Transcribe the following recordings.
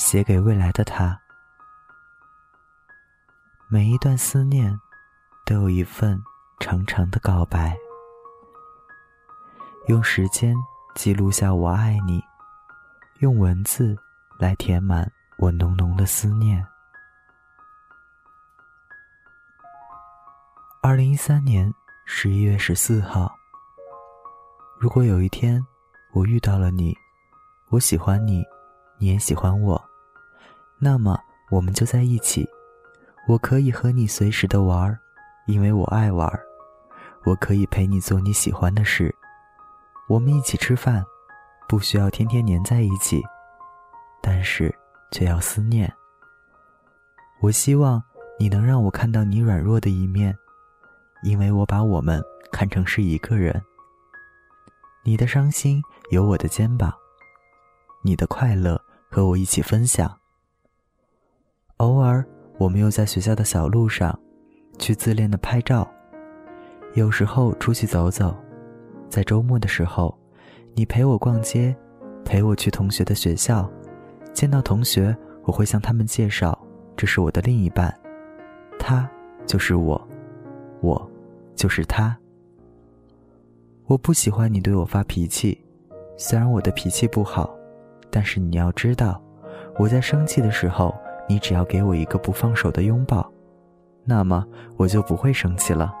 写给未来的他。每一段思念，都有一份长长的告白。用时间记录下我爱你，用文字来填满我浓浓的思念。二零一三年十一月十四号。如果有一天我遇到了你，我喜欢你，你也喜欢我，那么我们就在一起。我可以和你随时的玩儿，因为我爱玩儿。我可以陪你做你喜欢的事。我们一起吃饭，不需要天天黏在一起，但是却要思念。我希望你能让我看到你软弱的一面，因为我把我们看成是一个人。你的伤心有我的肩膀，你的快乐和我一起分享。偶尔。我们又在学校的小路上，去自恋的拍照。有时候出去走走，在周末的时候，你陪我逛街，陪我去同学的学校。见到同学，我会向他们介绍，这是我的另一半，他就是我，我就是他。我不喜欢你对我发脾气，虽然我的脾气不好，但是你要知道，我在生气的时候。你只要给我一个不放手的拥抱，那么我就不会生气了。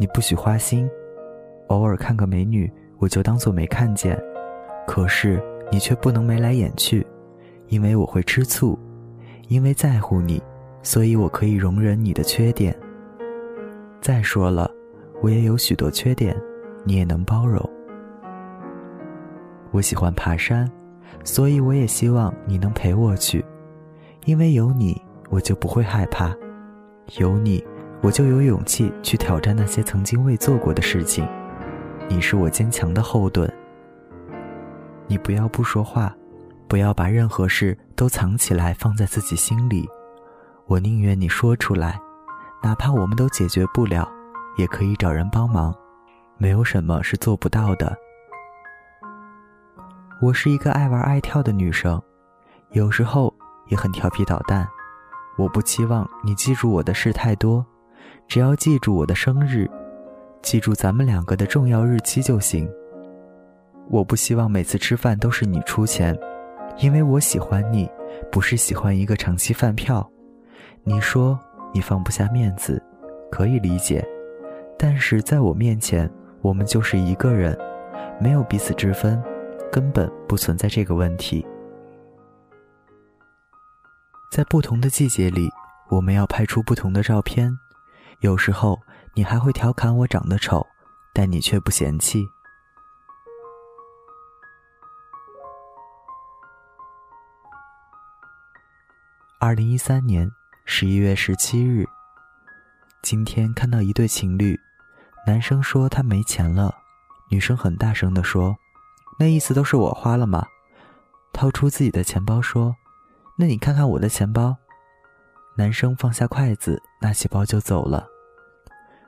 你不许花心，偶尔看个美女，我就当做没看见。可是你却不能眉来眼去，因为我会吃醋。因为在乎你，所以我可以容忍你的缺点。再说了，我也有许多缺点，你也能包容。我喜欢爬山，所以我也希望你能陪我去。因为有你，我就不会害怕；有你，我就有勇气去挑战那些曾经未做过的事情。你是我坚强的后盾。你不要不说话，不要把任何事都藏起来放在自己心里。我宁愿你说出来，哪怕我们都解决不了，也可以找人帮忙。没有什么是做不到的。我是一个爱玩爱跳的女生，有时候。也很调皮捣蛋，我不期望你记住我的事太多，只要记住我的生日，记住咱们两个的重要日期就行。我不希望每次吃饭都是你出钱，因为我喜欢你，不是喜欢一个长期饭票。你说你放不下面子，可以理解，但是在我面前，我们就是一个人，没有彼此之分，根本不存在这个问题。在不同的季节里，我们要拍出不同的照片。有时候你还会调侃我长得丑，但你却不嫌弃。二零一三年十一月十七日，今天看到一对情侣，男生说他没钱了，女生很大声的说：“那意思都是我花了吗？”掏出自己的钱包说。那你看看我的钱包。男生放下筷子，拿起包就走了。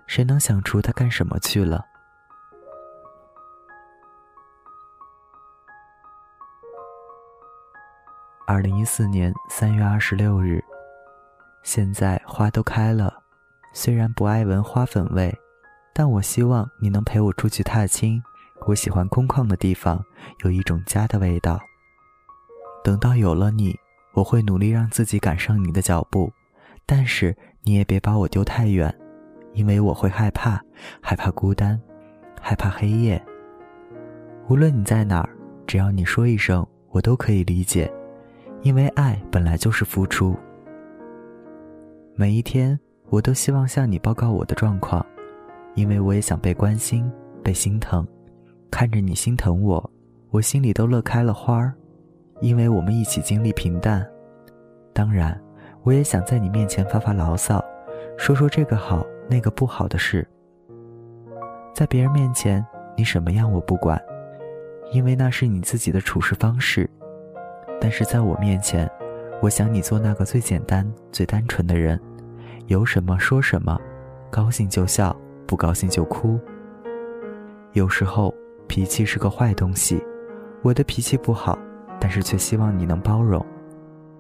谁能想出他干什么去了？二零一四年三月二十六日，现在花都开了，虽然不爱闻花粉味，但我希望你能陪我出去踏青。我喜欢空旷的地方，有一种家的味道。等到有了你。我会努力让自己赶上你的脚步，但是你也别把我丢太远，因为我会害怕，害怕孤单，害怕黑夜。无论你在哪儿，只要你说一声，我都可以理解，因为爱本来就是付出。每一天，我都希望向你报告我的状况，因为我也想被关心、被心疼。看着你心疼我，我心里都乐开了花儿。因为我们一起经历平淡，当然，我也想在你面前发发牢骚，说说这个好那个不好的事。在别人面前，你什么样我不管，因为那是你自己的处事方式。但是在我面前，我想你做那个最简单、最单纯的人，有什么说什么，高兴就笑，不高兴就哭。有时候脾气是个坏东西，我的脾气不好。但是却希望你能包容，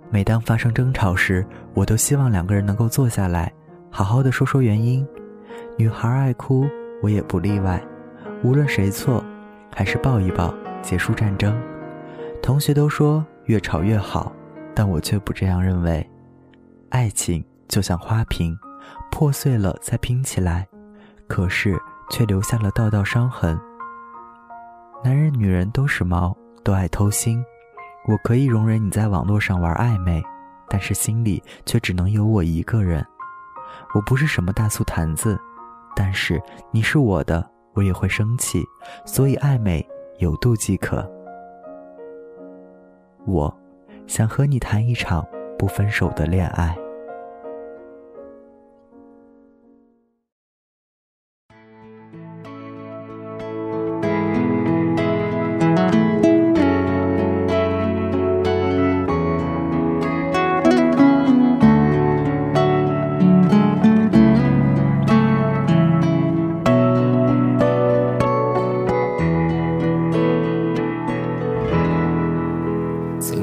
每当发生争吵时，我都希望两个人能够坐下来，好好的说说原因。女孩爱哭，我也不例外。无论谁错，还是抱一抱，结束战争。同学都说越吵越好，但我却不这样认为。爱情就像花瓶，破碎了再拼起来，可是却留下了道道伤痕。男人女人都是猫，都爱偷腥。我可以容忍你在网络上玩暧昧，但是心里却只能有我一个人。我不是什么大醋坛子，但是你是我的，我也会生气，所以暧昧有度即可。我想和你谈一场不分手的恋爱。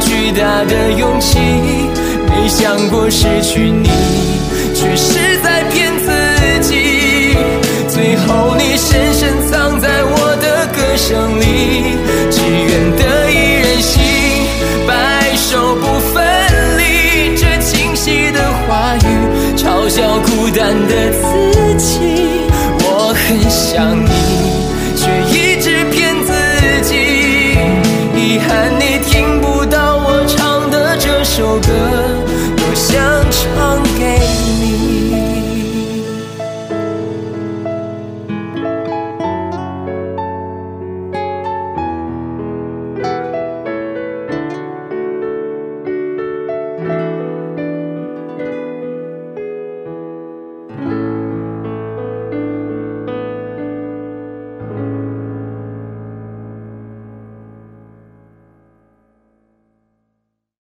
巨大的勇气。没想过失去你，却是在骗自己。最后你深深藏在我的歌声里。只愿的